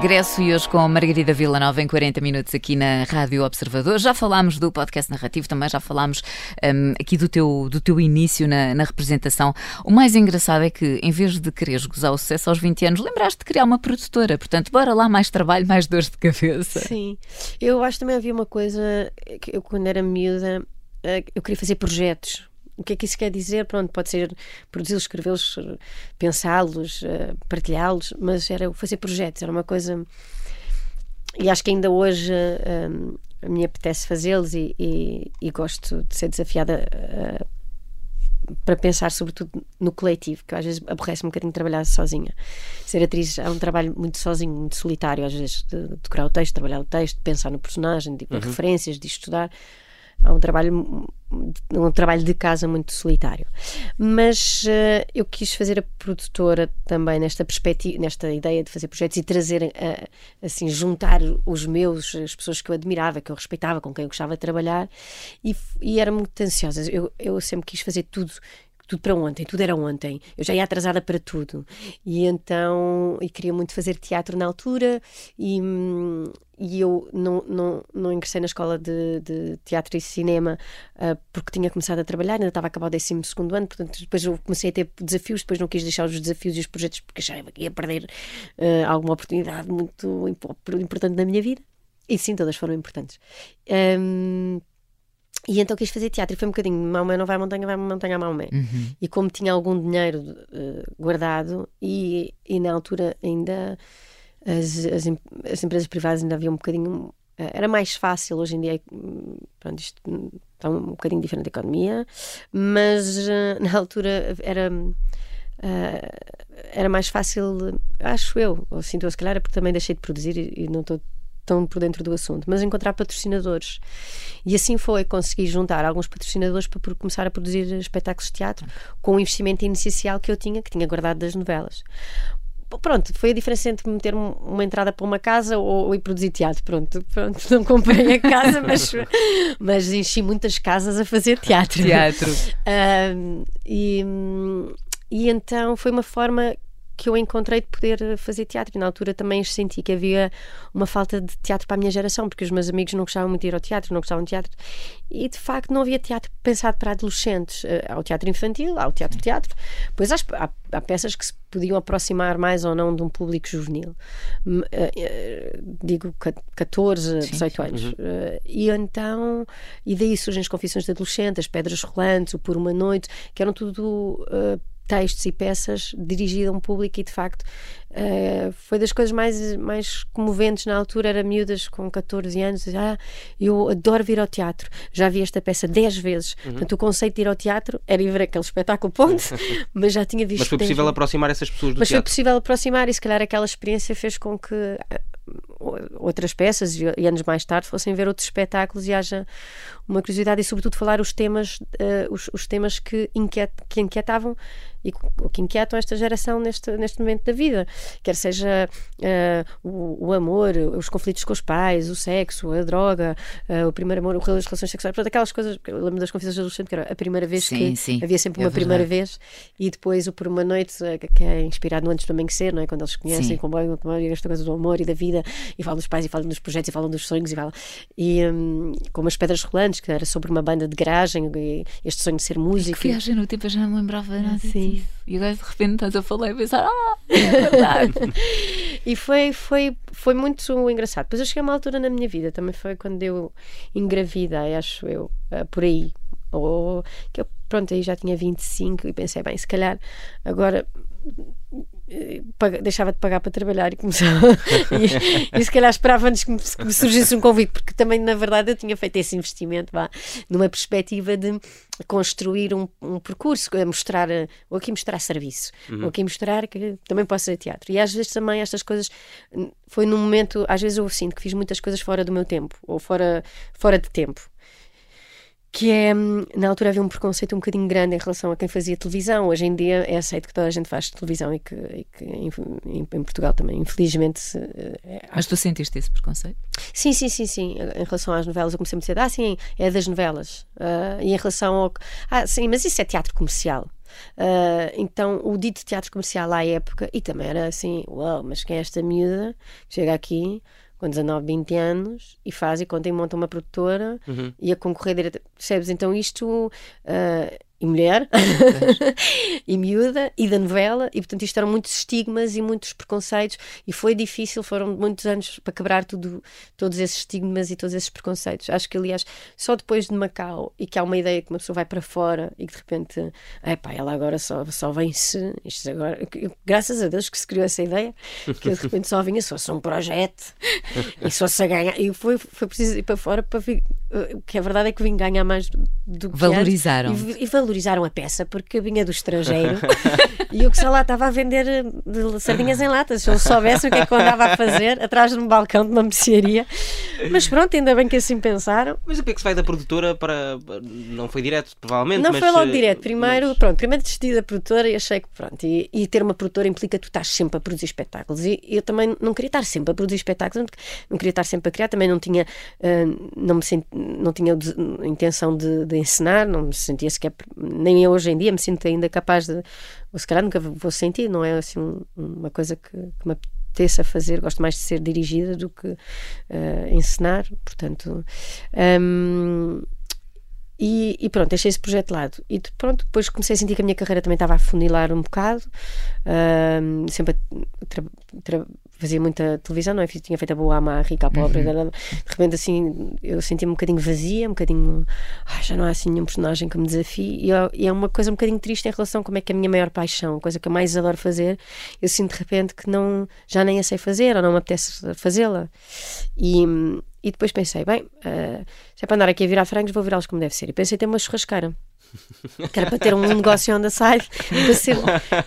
Regresso e hoje com Margarida Vila Nova em 40 minutos aqui na Rádio Observador. Já falámos do podcast narrativo, também já falámos um, aqui do teu, do teu início na, na, representação. O mais engraçado é que, em vez de quereres gozar o sucesso aos 20 anos, lembraste de criar uma produtora. Portanto, bora lá, mais trabalho, mais dores de cabeça. Sim. Eu acho que também havia uma coisa que eu, quando era miúda, eh, eu queria fazer projetos o que é que isso quer dizer? Pronto, pode ser produzi-los, escrevê-los, pensá-los, eh, partilhá-los, mas era fazer projetos, era uma coisa. E acho que ainda hoje um, eh, mim apetece fazê-los e, e, e, gosto de ser desafiada uh, para pensar sobretudo no coletivo, que às vezes aborrece um bocadinho trabalhar sozinha. Ser atriz é um trabalho muito sozinho, muito solitário, às vezes, de, de decorar o texto, trabalhar o texto, pensar no personagem, de, uhum. referências, de estudar há um trabalho um trabalho de casa muito solitário. Mas uh, eu quis fazer a produtora também nesta perspectiva nesta ideia de fazer projetos e trazer uh, assim juntar os meus as pessoas que eu admirava que eu respeitava com quem eu gostava de trabalhar. E, e era muito ansiosa. Eu, eu sempre quis fazer tudo tudo para ontem, tudo era ontem. Eu já ia atrasada para tudo. E então, e queria muito fazer teatro na altura e, e eu não, não, não ingressei na escola de, de teatro e cinema uh, porque tinha começado a trabalhar, ainda estava a acabar o 12 ano, portanto depois eu comecei a ter desafios, depois não quis deixar os desafios e os projetos porque já ia perder uh, alguma oportunidade muito importante na minha vida. E sim, todas foram importantes. Um, e então quis fazer teatro e foi um bocadinho Maomé não vai à montanha, vai à montanha a Maomé. Uhum. E como tinha algum dinheiro uh, guardado e, e na altura ainda as, as, as, empresas privadas ainda havia um bocadinho. Uh, era mais fácil hoje em dia. Pronto, isto está um bocadinho diferente da economia, mas uh, na altura era. era mais fácil, acho eu, ou sinto eu se calhar, é porque também deixei de produzir e, e não estou tão por dentro do assunto, mas encontrar patrocinadores. E assim foi, consegui juntar alguns patrocinadores para começar a produzir espetáculos de teatro com o investimento inicial que eu tinha, que tinha guardado das novelas pronto, foi a diferença entre meter uma entrada para uma casa ou, ou ir produzir teatro. Pronto, pronto, não comprei a casa, mas, mas enchi muitas casas a fazer teatro. Teatro. Um, e, e então foi uma forma que eu encontrei de poder fazer teatro. E na altura também senti que havia uma falta de teatro para a minha geração, porque os meus amigos não gostavam muito de ir ao teatro, não gostavam de teatro. E de facto não havia teatro pensado para adolescentes. Eh, há o teatro infantil, há o teatro-teatro. Pois há, há, há, peças que se podiam aproximar mais ou não de um público juvenil. Eh, eh, digo 14, 18 anos. Uhum. E então, e daí surgem as confissões de adolescente, as pedras rolantes, o Por uma Noite, que eram tudo textos e peças dirigidas a um público e de facto uh, foi das coisas mais, mais comoventes na altura, era miúdas com 14 anos, ah, eu adoro vir ao teatro, já vi esta peça 10 vezes, uhum. portanto o conceito de ir ao teatro era ir ver aquele espetáculo, ponto, mas já tinha visto. Mas foi possível aproximar essas pessoas do mas teatro? Mas foi possível aproximar e se calhar aquela experiência fez com que outras peças e anos mais tarde fossem ver outros espetáculos e haja uma curiosidade e sobretudo falar os temas uh, os, os, temas que, inquiet, que inquietavam e que inquietam esta geração neste, neste momento da vida quer seja uh, o, o, amor os conflitos com os pais o sexo, a droga uh, o primeiro amor, as relações sexuais pronto, aquelas coisas, eu lembro das confissões de adolescente que era a primeira vez sim, que sim, havia sempre é uma primeira vez e depois o Por Uma Noite que é inspirado no Antes do Amanhecer, não é? quando eles se conhecem com bem, esta coisa do amor e da vida e falam dos pais, e falam dos projetos, e falam dos sonhos, e falam. E um, como as Pedras Rolantes, que era sobre uma banda de garagem, e este sonho de ser músico. Que viagem no tempo, eu já não me lembrava nada Sim. Disso. E agora de repente estás a falar e pensar, ah, é verdade. e foi, foi, foi muito engraçado. Depois eu cheguei a uma altura na minha vida, também foi quando eu engravidei, acho eu, uh, por aí. Ou que eu, pronto, aí já tinha 25 e pensei, bem, se calhar agora deixava de pagar para trabalhar e começava. e, e se calhar esperava antes que me, surgisse um convite, porque também, na verdade, eu tinha feito esse investimento vá, numa perspectiva de construir um, um percurso, a mostrar, eh, ou aqui mostrar serviço, ou aqui mostrar que também posso ser teatro. E às vezes também estas coisas foi num momento, às vezes eu sinto que fiz muitas coisas fora do meu tempo, ou fora, fora de tempo que é, hum, na altura havia um preconceito um bocadinho grande em relação a quem fazia televisão. Hoje em dia é aceito que toda a gente faz televisão e que, e que em, em- Portugal também, infelizmente. se- é- Mas tu sentiste esse preconceito? Sim, sim, sim, sim. Em relação às novelas, eu comecei a dizer, ah, sim, é das novelas. Ah, e em relação ao. Ah, sim, mas isso é teatro comercial. Ah, então, o dito teatro comercial à época, e também era assim, uau, mas quem é esta miúda que chega aqui com 19, 20 anos e faz e conta e monta uma produtora e a concorrer direto, percebes? Então, isto. ah, e mulher, e miúda, e da novela, e portanto isto eram muitos estigmas e muitos preconceitos, e foi difícil, foram muitos anos para quebrar tudo, todos esses estigmas e todos esses preconceitos. Acho que, aliás, só depois de Macau, e que há uma ideia que uma pessoa vai para fora e que de repente, epá, ela agora só, só vem-se, isto agora, graças a Deus que se criou essa ideia, que eu de repente só vinha, se fosse um projeto, e se fosse a ganhar, e foi, foi preciso ir para fora para vir, que a verdade é que vim ganhar mais do que. Valorizaram. E, e valorizaram a peça porque vinha do estrangeiro e eu que só lá estava a vender eh, sardinhas em latas. Se eu soubesse o que é que eu andava a fazer atrás de um balcão de uma mercearia. Mas pronto, ainda bem que assim pensaram. Mas o que é que se vai da produtora para. Não foi direto, provavelmente. Não mas, foi logo eh, direto. Primeiro, mas- pronto, primeiro desisti da produtora e achei que pronto. E, e ter uma produtora implica que tu estás sempre a produzir espetáculos. E eu também não queria estar sempre a produzir espetáculos, não, não queria estar sempre a criar, também não tinha, ah, não me sent, não tinha intenção de, de ensinar, não me sentia sequer, nem hoje em dia me sinto ainda capaz de, ou se calhar nunca vou sentir, não é assim um- uma coisa que, que me apeteça fazer, gosto mais de ser dirigida do que ah, ensinar, portanto. hum, e, e pronto, deixei esse projeto de lado. E pronto, depois comecei a sentir que a minha carreira também estava a funilar um bocado. Ahm, sempre fazia muita televisão, não é? Tinha feito a boa ama, a rica, a pobre. de repente, assim, eu sentia-me um bocadinho vazia, um bocadinho. "Ai, já não há assim nenhum personagem que me desafie. E, é- e é uma coisa um bocadinho triste em relação a como é que a minha maior paixão, a coisa que eu mais adoro fazer. Eu sinto de repente que não, já nem a sei fazer ou não me apetece fazê-la. E, e depois pensei, bem, ah, se é para andar aqui a virar frangos, vou virá-los como deve ser. E pensei ter uma churrasqueira. Que era para ter um negócio on the side, para, ser,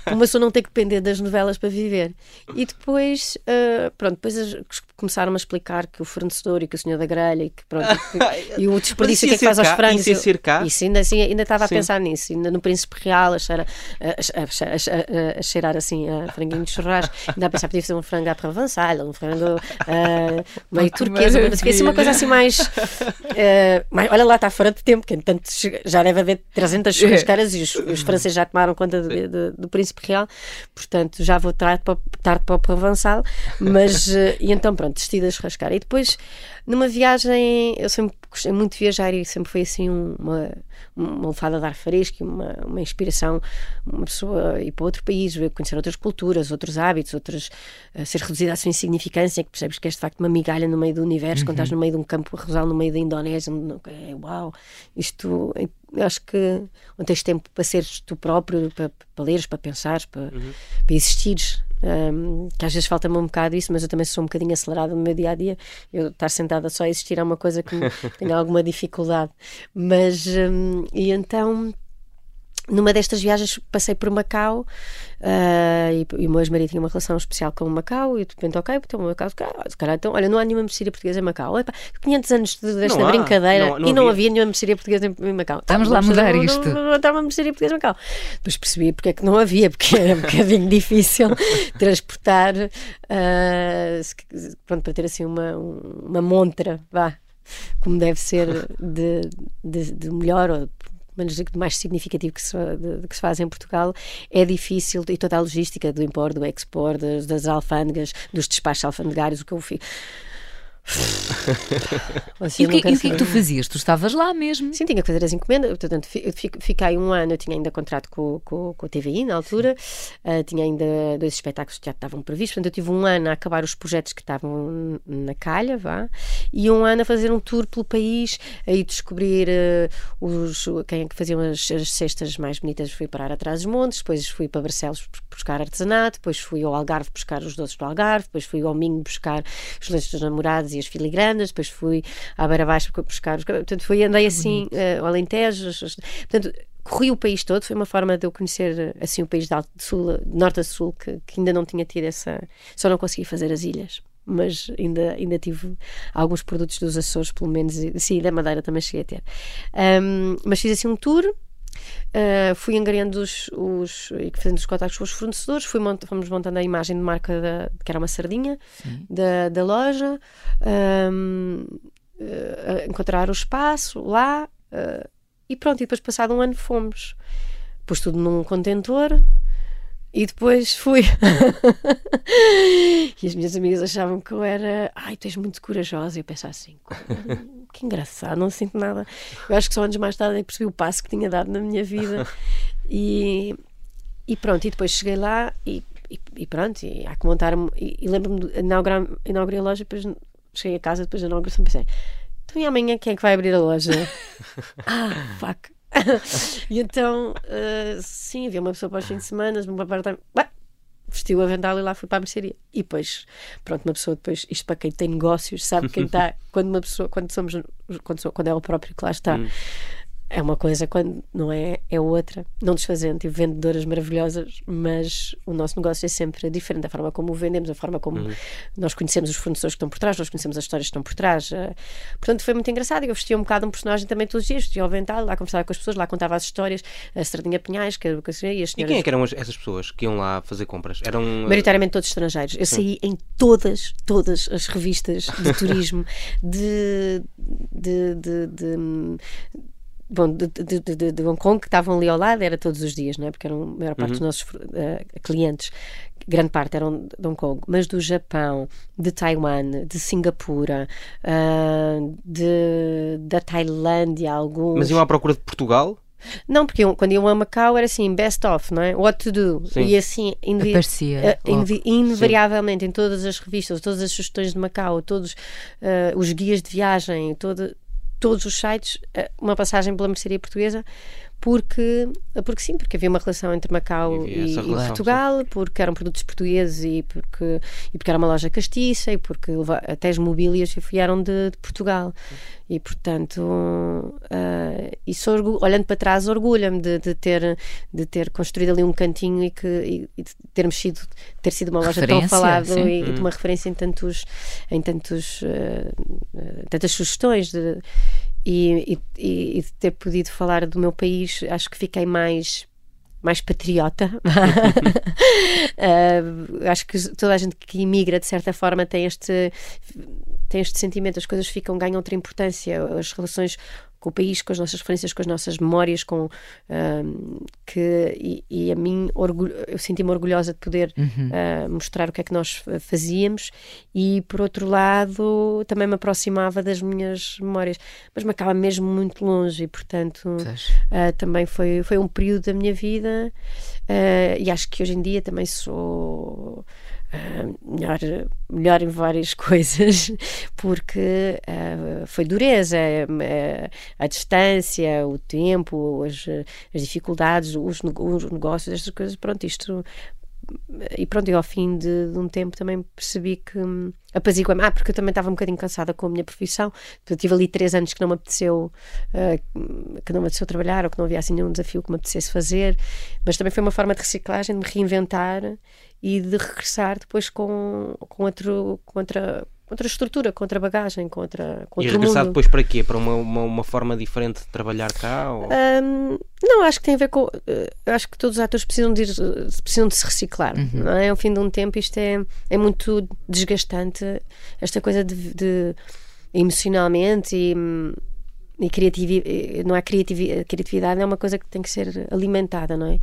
uma pessoa não ter que depender das novelas para viver. E depois, ah, pronto, depois as- começaram a explicar que o fornecedor e que o senhor da grelha e que pronto, que- e o desperdício que é que faz aos frangos. Isso Eu-? Isso, ainda, assim, ainda estava a Sim. pensar nisso, ainda no Príncipe Real, a cheirar, a, a- a- cheirar assim a franguinho de churrasco, ainda a pensar podia fazer um frango à provençal, um frango ah, meio que turquesa, mas assim, uma coisa assim mais, ah, mais. Olha lá, está fora de tempo, que entanto já deve haver 300 churrasqueiras e os, os franceses já tomaram conta do, do- do Príncipe Real, portanto já vou tarde para, o- tarde para o provençal, mas eh, e então pronto, desisti da churrasqueira. E depois, numa viagem, eu sempre gostei muito de viajar e sempre foi assim um- uma, uma lefada de ar fresco, uma, uma inspiração, uma pessoa ir para outro país, ver- conhecer outras culturas, outros hábitos, outras, eh, ser reduzida à sua insignificância, que percebes que és de facto uma migalha no meio do universo, quando estás no meio de um campo rosal, no meio da Indonésia, é, uau, isto, eu acho que não tens tempo para seres tu próprio, para, para leres, para pensares, para, para existires. Um, que às vezes falta-me um bocado isso, mas eu também sou um bocadinho acelerada no meu dia a dia. Eu estar sentada só a existir é uma coisa que tenho alguma dificuldade. Mas, um, e então, numa destas viagens passei por Macau ah, e, e o meu ex-marido tinha uma relação especial com Macau e de repente, ok, então Macau, se calhar, então, olha, não há nenhuma mercearia portuguesa em Macau. Epá, 500 anos de- desta Não brincadeira não- não e não havia. havia nenhuma mercearia portuguesa em, Macau. Vamos lá fazer mudar uma- isto. Não, não, uma mercearia portuguesa em Macau. Depois percebi porque é que não havia, porque era um bocadinho difícil transportar se- pronto, para ter assim uma, uma montra, vá, como deve ser de, de, de melhor ou menos mais significativo que se, de, que se faz em Portugal, é difícil e toda a logística do impor, do export, das, das alfândegas, dos despachos alfandegários, o que eu fiz e o que, e o que é que tu fazias? Tu estavas lá mesmo? Sim, tinha que fazer as encomendas. Portanto, fiquei um ano, eu tinha ainda contrato com, com, com a TVI na altura, uh, tinha ainda dois espetáculos que já estavam previstos. Portanto, eu tive um ano a acabar os projetos que estavam na calha, vá, e um ano a fazer um tour pelo país, aí descobrir uh, os, quem é que faziam as, as cestas mais bonitas. Fui parar atrás dos montes, depois fui para Barcelos buscar artesanato, depois fui ao Algarve buscar os doces do Algarve, depois fui ao Minho buscar os lenços dos namorados e as filigranas, depois fui à Beira Baixa buscar os. Portanto, fui, andei assim, uh, ao Alentejo. Portanto, corri o país todo, foi uma forma de eu conhecer assim o país de, alto, de, sul, de norte a sul, que, que, ainda não tinha tido essa. Só não consegui fazer as ilhas. Mas ainda, ainda tive alguns produtos dos Açores, pelo menos, sim, da Madeira também cheguei a ter. Um, mas fiz assim um tour, Uh, fui angariando os, os e fazendo os contactos com os fornecedores, fui mont, fomos montando a imagem de marca da, que era uma sardinha da, da loja, um, uh, encontrar o espaço lá uh, e pronto. E depois, passado um ano, fomos. Pus tudo num contentor e depois fui. e as minhas amigas achavam que eu era. Ai, tu és muito corajosa. E eu pensava assim: que engraçado, não sinto nada. Eu acho que só anos mais tarde é percebi o passo que tinha dado na minha vida. E, e pronto, e depois cheguei lá e, e, e pronto, e há que montar. E, e lembro-me inaugurei a loja, depois cheguei a casa, depois da inauguração pensei: então e amanhã quem é que vai abrir a loja? ah, fuck. e então, uh, sim, havia uma pessoa para os fins de semana, uma parte vestiu a avental e lá fui para a mercearia. E depois, pronto, uma pessoa depois, isto para quem tem negócios, sabe quem está, quando uma pessoa, quando somos, quando, quando é o próprio que lá está, hum é uma coisa quando não é, é outra. Não desfazendo, tive vendedoras maravilhosas, mas o nosso negócio é sempre diferente. A forma como o vendemos, a forma como uhum. nós conhecemos os fornecedores que estão por trás, nós conhecemos as histórias que estão por trás. Uh, portanto, foi muito engraçado. Eu vestia um bocado um personagem também todos os dias, vestia ao vental, lá conversava com as pessoas, lá contava as histórias, a Sardinha Pinhais, que, que, e as senhoras. E quem é que eram essas pessoas que iam lá fazer compras? Eram. Uh... Maioritariamente todos estrangeiros. Eu Sim. saí em todas, todas as revistas de turismo de, de, de, de bom, de, de, de, de, Hong Kong que estavam ali ao lado era todos os dias, não é? Porque eram a maior parte uhum. dos nossos uh, clientes, grande parte eram de Hong Kong, mas do Japão, de Taiwan, de Singapura, uh, de, da Tailândia, alguns. Mas iam à procura de Portugal? Não, porque eu, quando iam a Macau era assim, best of, não é? What to do. Sim. E assim, invi Aparecia, uh, invi invariavelmente Sim. em todas as revistas, todas as sugestões de Macau, todos uh, os guias de viagem, todo, todos os sites eh, uma passagem pela mercearia portuguesa porque, porque sim, porque havia uma relação entre Macau e, e, Portugal, sim. porque eram produtos portugueses e porque, e porque era uma loja castiça e porque até as mobílias vieram de, de Portugal. E portanto, uh, isso olhando para trás, orgulha-me de, de, ter, de ter construído ali um cantinho e, que, e, e de termos sido, ter sido uma loja tão falada e, e, de uma hum. referência em tantos, em tantos, uh, tantas sugestões. De, e, e, e ter podido falar do meu país, acho que fiquei mais mais patriota. uh, acho que toda a gente que imigra, de certa forma, tem este, tem este sentimento, as coisas ficam, ganham outra importância, as relações com o país, com as nossas referências, com as nossas memórias, com um, que e, e, a mim orgulho, eu senti-me orgulhosa de poder uhum. uh, mostrar o que é que nós fazíamos. E por outro lado também me aproximava das minhas memórias, mas me acaba mesmo muito longe e portanto uh, também foi foi um período da minha vida uh, e acho que hoje em dia também sou Uh, melhor, melhor em várias coisas, porque uh, foi dureza, uh, a distância, o tempo, as, as dificuldades, os, os negócios, estas coisas. Pronto, isto e pronto, eu ao fim de, de, um tempo também percebi que hum, apaziguei Ah, porque eu também estava um bocadinho cansada com a minha profissão. Eu tive ali três anos que não me apeteceu que não me apeteceu trabalhar ou que não havia assim nenhum desafio que me apetecesse fazer. Mas também foi uma forma de reciclagem, de me reinventar e de regressar depois com, com, outro, com outra outra estrutura, com outra bagagem, com, outra, com e regressar mundo. depois para quê? Para uma, uma, uma, forma diferente de trabalhar cá? Ou... Um, não, acho que tem a ver com. Uh, acho que todos os atores precisam de, ir, precisam de se reciclar. Uhum. Não é? Ao fim de um tempo, isto é, é muito desgastante, esta coisa de, de emocionalmente e e criatividade, não há criatividade, criatividade é uma coisa que tem que ser alimentada, não é?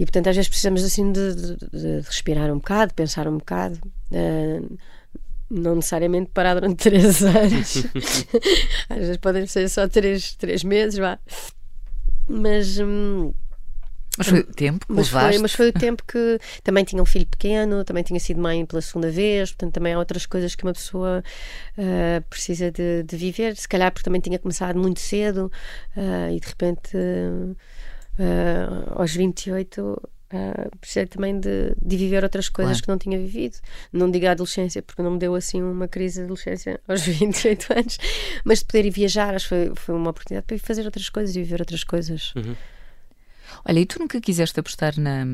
E portanto às vezes precisamos assim de, de, de respirar um bocado, pensar um bocado. Uh, não necessariamente parar durante três anos. às vezes podem ser só três, três meses, vá. Mas. Hum, mas foi o tempo que mas foi, mas foi o tempo que também tinha um filho pequeno, também tinha sido mãe pela segunda vez, portanto também há outras coisas que uma pessoa uh, precisa de, de, viver, se calhar porque também tinha começado muito cedo uh, e de repente uh, aos 28 Uh, precisei também de, de, viver outras coisas claro. que não tinha vivido. Não digo a adolescência, porque não me deu assim uma crise de adolescência aos 28 anos, mas de poder ir viajar, acho que foi, foi uma oportunidade para ir fazer outras coisas e viver outras coisas. Uhum. Olha, e tu nunca quiseste apostar na,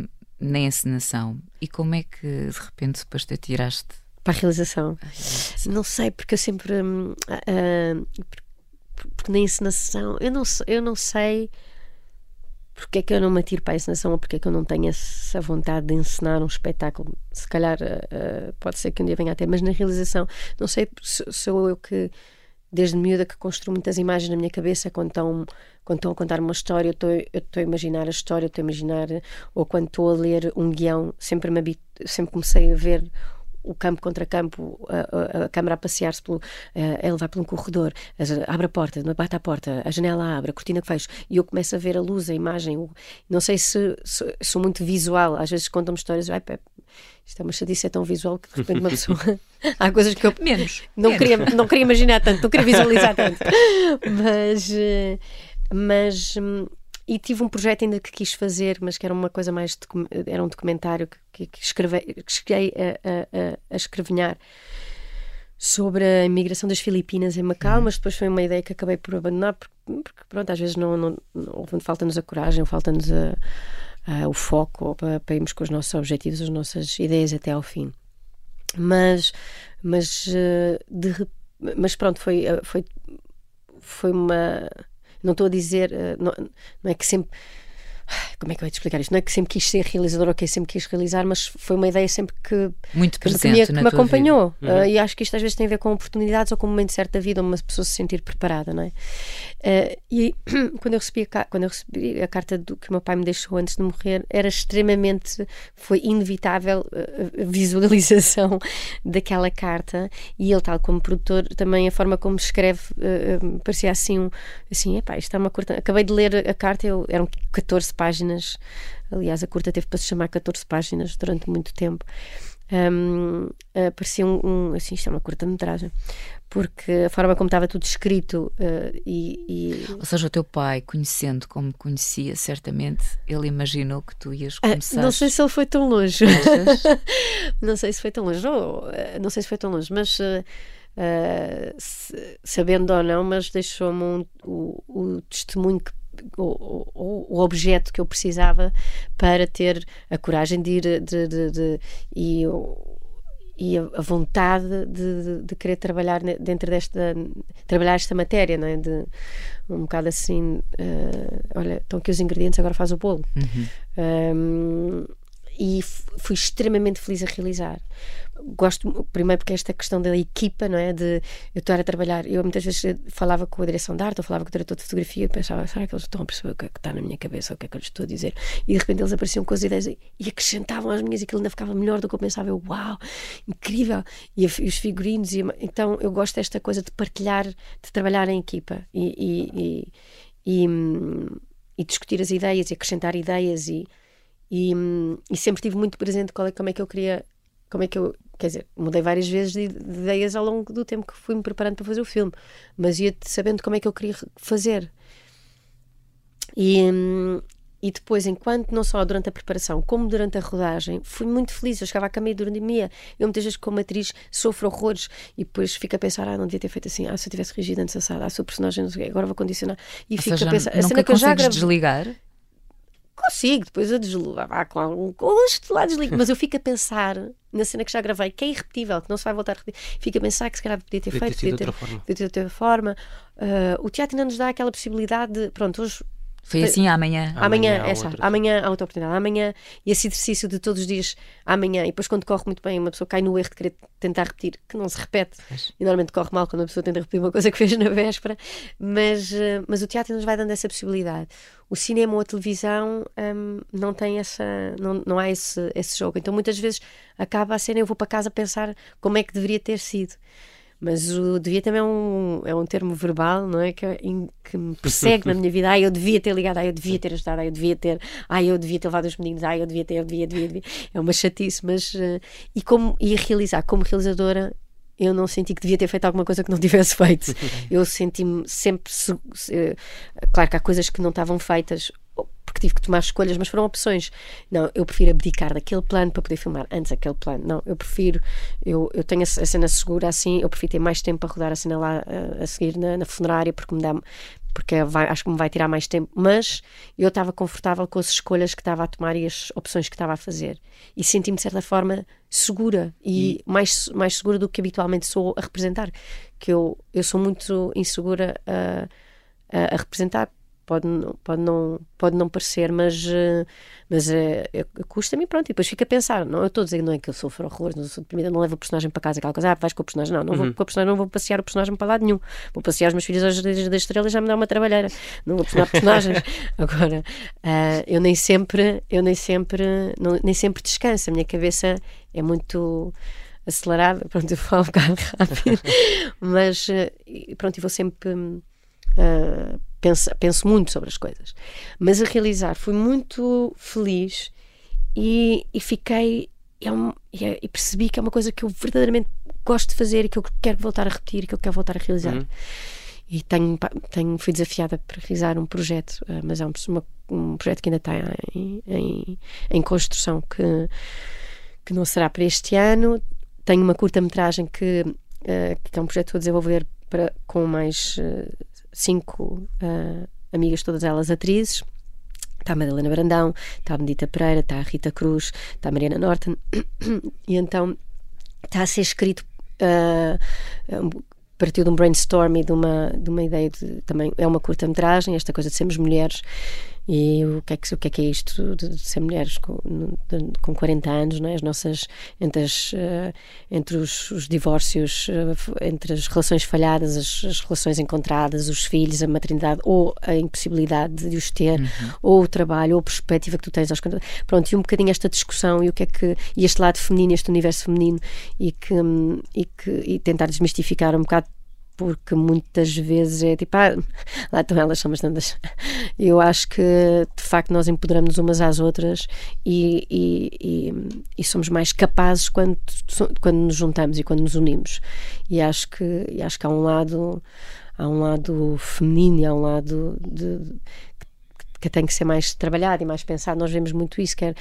na encenação? E como é que de repente depois te atiraste? Para a realização. a realização. Não sei, porque eu sempre. Uh, uh, porque na encenação. Eu não, eu não sei porque é que eu não me atiro para a encenação ou porque é que eu não tenho essa vontade de encenar um espetáculo. Se calhar uh, pode ser que um dia venha até, mas na realização, não sei, sou eu que desde miúda que construo muitas imagens na minha cabeça quando estão, quando estão a contar uma história, eu estou, a imaginar a história, estou a imaginar, ou quando estou a ler um guião, sempre, me habito, sempre comecei a ver o campo contra campo, a, a, a câmara a passear-se pelo. Ele vai por um corredor, abre a porta, bate a porta, a janela abre, a cortina que fecha, e eu começo a ver a luz, a imagem. não sei se, se, sou muito visual, às vezes contam-me histórias, ai, Pepe, isto é uma chatice é tão visual que de repente uma pessoa. Há coisas que eu. Menos. Não, menos. Queria, não queria imaginar tanto, não queria visualizar tanto. Mas. Eh, mas. E tive um projeto ainda que quis fazer, mas que era uma coisa mais. Era um documentário que, que, escreve, que cheguei a, a, a escrevinhar sobre a imigração das Filipinas em Macau, uhum. mas depois foi uma ideia que acabei por abandonar, porque, porque pronto, às vezes não, não, não falta-nos a coragem, falta-nos o foco para, para irmos com os nossos objetivos, as nossas ideias até ao fim. Mas, mas, uh, de, mas pronto, foi, ah, foi, foi uma. Não estou a dizer. Não, não é que sempre como é que eu ia te explicar isto? Não é que sempre quis ser realizador que sempre quis realizar, mas foi uma ideia sempre que, Muito que, que me, que me acompanhou. Uhum. Uh, e acho que isto às vezes tem a ver com oportunidades ou com um momento certo da vida uma pessoa se sentir preparada, não é? Uh, e quando eu, recebi a, quando eu recebi a carta do, que o meu pai me deixou antes de morrer, era extremamente, foi inevitável uh, a visualização daquela carta e ele, tal como produtor, também a forma como escreve parecia assim, um, assim, epá, isto é uma curta. Acabei de ler a carta, eu, eram 14 páginas. Aliás, a curta teve para se chamar 14 páginas durante muito tempo. Um, uh, parecia um, um, assim, isto é uma curta-metragem porque a forma como estava tudo escrito uh, e, e, ou seja, o teu pai conhecendo como conhecia certamente, ele imaginou que tu ias começar uh, não sei se ele foi tão longe não sei se foi tão longe ou, não sei se foi tão longe mas sabendo ou não mas deixou-me um, o, o testemunho que o, o, o, objeto que eu precisava para ter a coragem de ir de, de, de, e, e a vontade de, de, querer trabalhar dentro desta trabalhar esta matéria não é? de um bocado assim uh, olha estão aqui os ingredientes agora faz o bolo uhum. um, e fui extremamente feliz a realizar gosto primeiro porque esta questão da equipa, não é? De eu estar a trabalhar. Eu muitas vezes falava com a direção de arte ou falava com o diretor de fotografia e pensava, será que eles estão a perceber o que é que está na minha cabeça, o que é que eu lhes estou a dizer? E de repente eles apareciam com as ideias e acrescentavam as minhas e aquilo ainda ficava melhor do que eu pensava. Eu, uau, incrível! E, e os figurinos, e, então eu gosto desta coisa de partilhar, de trabalhar em equipa e, e, e, e discutir as ideias e acrescentar ideias e. E, e, sempre tive muito presente qual é, como é que eu queria como é que eu. Quer dizer, mudei várias vezes de, de ideias ao longo do tempo que fui me preparando para fazer o filme, mas ia sabendo como é que eu queria fazer. E, e depois, enquanto não só durante a preparação, como durante a rodagem, fui muito feliz. Eu chegava a cama e dormia. Eu muitas vezes, como atriz, sofro horrores e depois fico a pensar: ah, não devia ter feito assim. Ah, se eu tivesse regido antes assado, ah, se o personagem não sei, agora vou condicionar. E Ou fico seja, a pensar: a cena que eu já grave... desligar? Consigo, depois eu desligo, ah, com algum custo lá desligo, mas eu fico a pensar na cena que já gravei, que é irrepetível, que não se vai voltar a repetir. Fico a pensar que se calhar podia ter podia feito, ter podia ter, podia ter de outra forma. Uh, o teatro ainda nos dá aquela possibilidade de, pronto, hoje Foi assim amanhã. Amanhã, Amanhã há essa, outra. amanhã há outra oportunidade. Amanhã, e esse exercício de todos os dias, amanhã, e depois quando corre muito bem, uma pessoa cai no erro de querer tentar repetir, que não se repete. Pois. E normalmente corre mal quando a pessoa tenta repetir uma coisa que fez na véspera, mas, eh, mas o teatro nos vai dando essa possibilidade. O cinema ou a televisão hum, não tem essa, não, não há esse, esse jogo. Então muitas vezes acaba a cena, eu vou para casa pensar como é que deveria ter sido. Mas o devia também é um, é um termo verbal, não é? Que, é em- que me persegue na minha vida. Ai, eu devia ter ligado, ai, eu devia ter ajudado, ai, eu devia ter, ai, eu devia ter levado os meninos, ai, eu devia ter, eu devia, devia, devia. É uma chatice, mas. eh, e, como, e realizar, como realizadora, eu não senti que devia ter feito alguma coisa que não tivesse feito. Eu senti-me sempre. se- se- claro que há coisas que não estavam feitas porque tive que tomar escolhas, mas foram opções. Não, eu prefiro abdicar daquele plano para poder filmar antes aquele plano. Não, eu prefiro, eu, eu tenho a, a cena segura assim, eu prefiro ter mais tempo para rodar a cena lá a, a seguir na, na funerária, porque me dá porque vai- acho que me vai tirar mais tempo, mas eu estava confortável com as escolhas que estava a tomar e as opções que estava a fazer. E senti-me, de certa forma, segura e, mais, mais segura do que habitualmente sou a representar. Que eu, eu sou muito insegura a, a, a representar. Pode, não- pode, não, pode não parecer, mas, eh, mas eh, eu- custa-me e pronto. E depois fico a pensar: não, eu estou a dizer não é que eu sofro horrores, não sou deprimida, não levo o personagem para casa, aquela coisa, ah, vais com o personagem. Não, não vou com o personagem, não vou passear o personagem para lado nenhum. Vou passear os meus filhos às das da estrela e já me dá uma trabalheira. Não vou personar personagens. Agora, ah, eu nem sempre, eu nem sempre, não- nem sempre descanso. A minha cabeça é muito acelerada, pronto, eu falo um bocado rápido, mas e pronto, eu vou sempre ah, penso, penso muito sobre as coisas. Mas a realizar fui muito feliz e, e fiquei e, é um- é- e percebi que é uma coisa que eu verdadeiramente gosto de fazer e que eu quero voltar a repetir e que eu quero voltar a realizar. E tenho, tenho, fui desafiada para realizar um projeto, ah, mas é um, uma- um projeto que ainda está em, em, em construção que, que não será para este ano. Tenho uma curta-metragem que, ah, que é um projeto que estou a desenvolver para, com mais ah, cinco ah, amigas, todas elas atrizes. Está a Madalena Brandão, está a Benedita Pereira, está a Rita Cruz, está a Mariana Norton. e então está a ser escrito. um, partiu de um brainstorm e de uma, de uma ideia de também é uma curta-metragem, esta coisa de sermos mulheres e o que é que, o que, é, que é isto de, de ser mulheres com, de- com 40 anos, não é? as nossas entre, as, eh, entre os, os divórcios, eh, entre as relações falhadas, as, as relações encontradas, os filhos, a maternidade ou a impossibilidade de os ter, ou o trabalho, ou a perspectiva que tu tens aos 40. Pronto, e um bocadinho esta discussão e o que é que e este lado feminino, este universo feminino e que hum, e que e tentar desmistificar um bocado porque muitas vezes é tipo, ah, lá estão elas, são bastantes. Eu acho que de facto nós empoderamos umas às outras e, e, e, e somos mais capazes quando, quando nos juntamos e quando nos unimos. E acho que, e acho que há um lado há um lado feminino e há um lado de, que tem que ser mais trabalhado e mais pensado. Nós vemos muito isso, quer,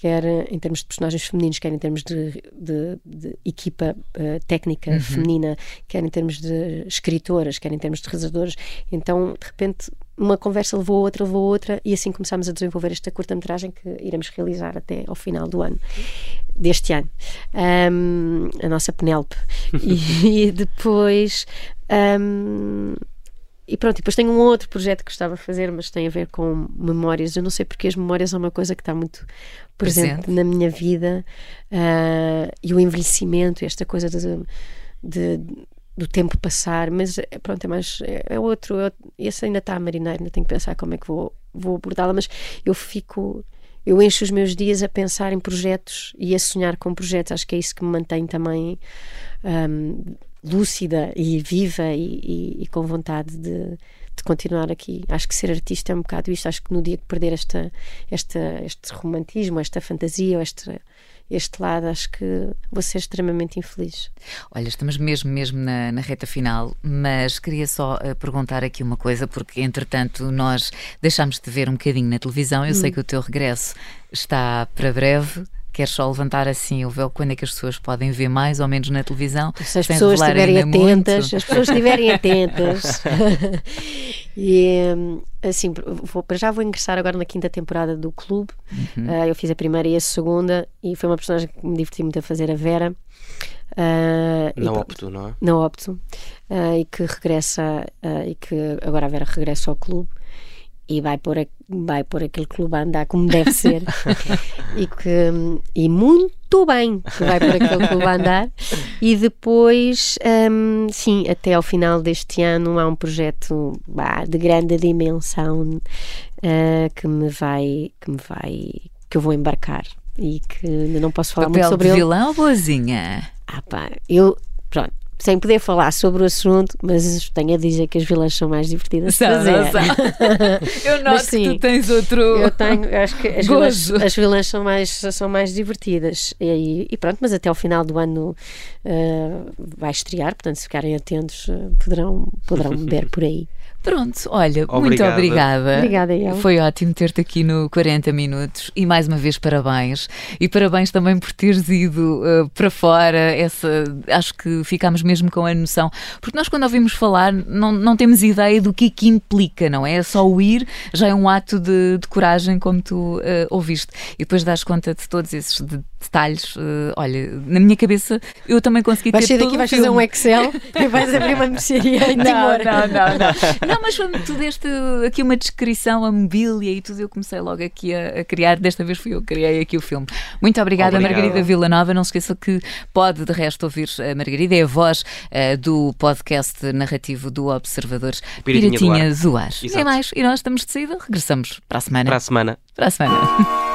quer em termos de personagens femininos, quer em termos de, de, de equipa uh, técnica Uhum. feminina, quer em termos de escritoras, quer em termos de realizadoras. Então, de repente, uma conversa levou a outra, levou a outra, e assim começámos a desenvolver esta curta-metragem que iremos realizar até ao final do ano, deste ano. Um, a nossa Penélope. e, e depois. Um, e pronto, e depois tenho um outro projeto que gostava de fazer, mas tem a ver com memórias. Eu não sei porque as memórias são uma coisa que está muito presente, Presente. na minha vida ah, e o envelhecimento, esta coisa de, de- do tempo passar. Mas eh, pronto, é mais. É, é outro. É, esse ainda está a marinar, ainda tenho que pensar como é que vou, vou abordá-la, mas eu fico. Eu encho os meus dias a pensar em projetos e a sonhar com projetos. Acho que é isso que me mantém também ahm, lúcida e viva e, e- e com vontade de, de continuar aqui. Acho que ser artista é um bocado isto. Acho que no dia que perder esta, esta, este romantismo, esta fantasia, este, este lado, acho que vou ser extremamente infeliz. Olha, estamos mesmo, mesmo na, na reta final, mas queria só eh, perguntar aqui uma coisa, porque entretanto nós deixámos de ver um bocadinho na televisão. Eu Hum. sei que o teu regresso está para breve. Queres só levantar assim o véu quando é que as pessoas podem ver mais ou menos na televisão? Se as pessoas estiverem atentas, as pessoas estiverem atentas. e hum, assim, vou, para já vou ingressar agora na quinta temporada do Clube. Uhum. Ah, eu fiz a primeira e a segunda, e foi uma personagem que me diverti muito a fazer, a Vera. E Não pronto, opto, não é? na Opto ah, e que regressa ah, e que agora a Vera regressa ao clube e vai pôr, a, vai pôr aquele clube a andar como deve ser e, que, e muito bem que vai pôr aquele clube a andar e depois um, sim, até ao final deste ano há um projeto bah, de grande dimensão uh, que me vai que me vai que eu vou embarcar e que ainda não posso falar Papel muito sobre de ele. vilão ou boazinha? Ah pá, eu, pronto, sem poder falar sobre o assunto, mas tenho a dizer que as vilãs são mais divertidas de São, fazer. são? Eu noto Mas que sim, tu tens outro. Eu tenho, acho que as vilãs, as são, mais, são mais divertidas. E, e pronto, mas até ao final do ano uh, vai estrear, portanto, se ficarem atentos, uh, poderão, poderão ver por aí. Pronto, olha, muito Obrigado. obrigada. Obrigada, eu. Foi ótimo ter-te aqui no 40 Minutos e mais uma vez parabéns. E parabéns também por teres ido uh, para fora. Essa, acho que ficámos mesmo com a noção. Porque nós, quando ouvimos falar, não, não temos ideia do que é que implica, não é? É só o ir, já é um ato de, de coragem, como tu uh, ouviste. E depois das conta de todos esses de- detalhes. uh, olha, na minha cabeça, eu também consegui Vais ter sair todo daqui, vais fazer um Excel e vais abrir uma mercearia em Timor. não, não, não. Não, mas quando tu deste aqui uma descrição, a mobília e tudo, eu comecei logo aqui a, a criar. Desta vez fui eu que criei aqui o filme. Muito obrigada, Obrigado. Margarida Villanova. Não se esqueça que pode, de resto, ouvir a Margarida, é a voz eh, do podcast narrativo do Observador Piratinha Piratinha Zoar. Nem mais. E nós estamos de saída, regressamos para a semana. Para a semana. Para a semana.